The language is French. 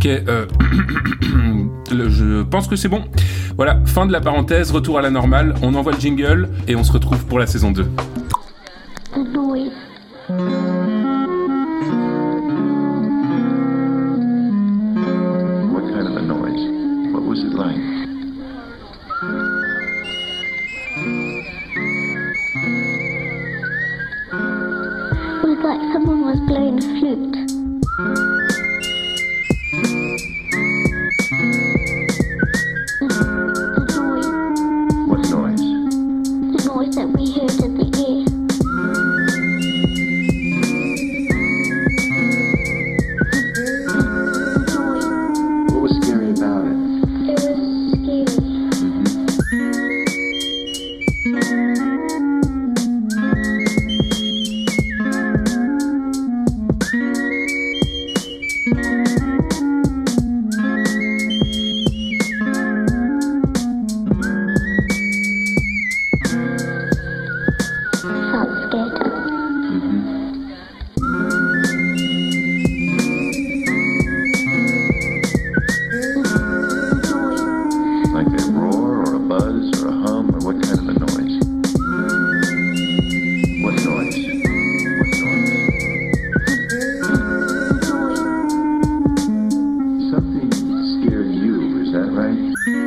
Ok, euh, je pense que c'est bon. Voilà, fin de la parenthèse, retour à la normale, on envoie le jingle et on se retrouve pour la saison 2. Someone was a. Is that right?